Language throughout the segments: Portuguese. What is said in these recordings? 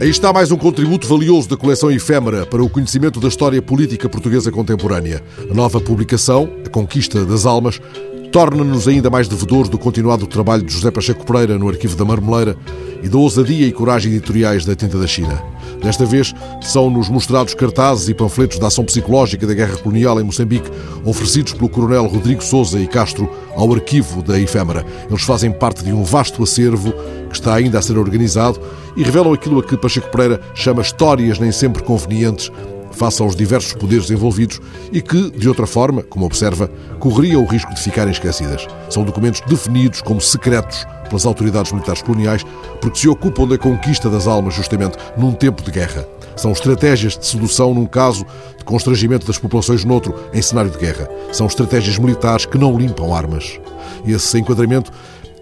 Aí está mais um contributo valioso da coleção efêmera para o conhecimento da história política portuguesa contemporânea. A nova publicação, A Conquista das Almas, torna-nos ainda mais devedores do continuado trabalho de José Pacheco Pereira no Arquivo da Marmeleira e da ousadia e coragem editoriais da Tinta da China. Desta vez, são-nos mostrados cartazes e panfletos da ação psicológica da guerra colonial em Moçambique, oferecidos pelo coronel Rodrigo Souza e Castro ao arquivo da efêmera. Eles fazem parte de um vasto acervo que está ainda a ser organizado e revelam aquilo a que Pacheco Pereira chama histórias nem sempre convenientes face aos diversos poderes envolvidos e que, de outra forma, como observa, correriam o risco de ficarem esquecidas. São documentos definidos como secretos pelas autoridades militares coloniais porque se ocupam da conquista das almas justamente num tempo de guerra. São estratégias de sedução num caso, de constrangimento das populações noutro, em cenário de guerra. São estratégias militares que não limpam armas. Esse enquadramento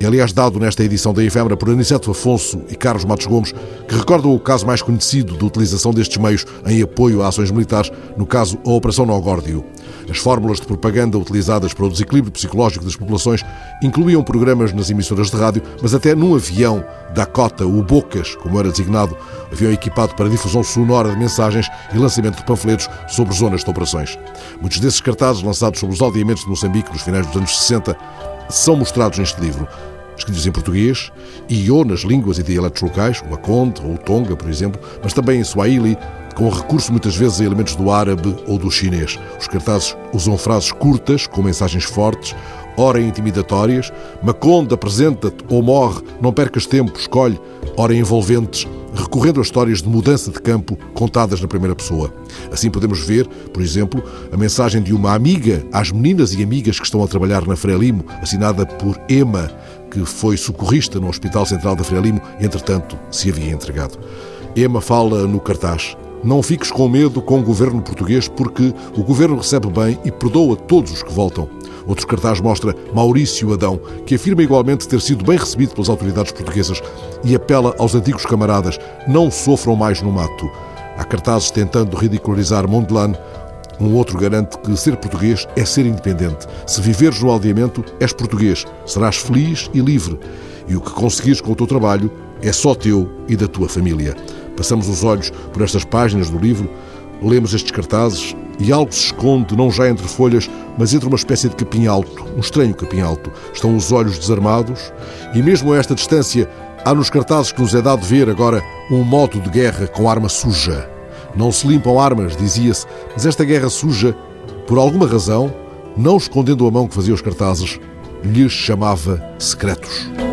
é, aliás, dado nesta edição da Efêmera por Aniceto Afonso e Carlos Matos Gomes, que recordam o caso mais conhecido de utilização destes meios em apoio a ações militares, no caso, a Operação Nogórdio. As fórmulas de propaganda utilizadas para o desequilíbrio psicológico das populações incluíam programas nas emissoras de rádio, mas até num avião Dakota, o Bocas, como era designado, avião equipado para difusão sonora de mensagens e lançamento de panfletos sobre zonas de operações. Muitos desses cartazes lançados sobre os aldeamentos de Moçambique nos finais dos anos 60 são mostrados neste livro, escritos em português e ou nas línguas e dialetos locais, o Aconde ou o Tonga, por exemplo, mas também em Swahili, com recurso muitas vezes a elementos do árabe ou do chinês. Os cartazes usam frases curtas, com mensagens fortes, ora intimidatórias, Maconde apresenta-te ou morre, não percas tempo, escolhe, ora envolventes, recorrendo a histórias de mudança de campo contadas na primeira pessoa. Assim podemos ver, por exemplo, a mensagem de uma amiga às meninas e amigas que estão a trabalhar na Frelimo, assinada por Emma, que foi socorrista no Hospital Central da Frelimo e, entretanto, se havia entregado. Emma fala no cartaz. Não fiques com medo com o governo português, porque o governo recebe bem e perdoa todos os que voltam. Outro cartaz mostra Maurício Adão, que afirma igualmente ter sido bem recebido pelas autoridades portuguesas e apela aos antigos camaradas: não sofram mais no mato. Há cartazes tentando ridicularizar Mondlane. Um outro garante que ser português é ser independente. Se viveres no aldeamento, és português, serás feliz e livre. E o que conseguires com o teu trabalho é só teu e da tua família. Passamos os olhos por estas páginas do livro, lemos estes cartazes e algo se esconde, não já entre folhas, mas entre uma espécie de capim alto, um estranho capim alto. Estão os olhos desarmados e, mesmo a esta distância, há nos cartazes que nos é dado ver agora um modo de guerra com arma suja. Não se limpam armas, dizia-se, mas esta guerra suja, por alguma razão, não escondendo a mão que fazia os cartazes, lhes chamava secretos.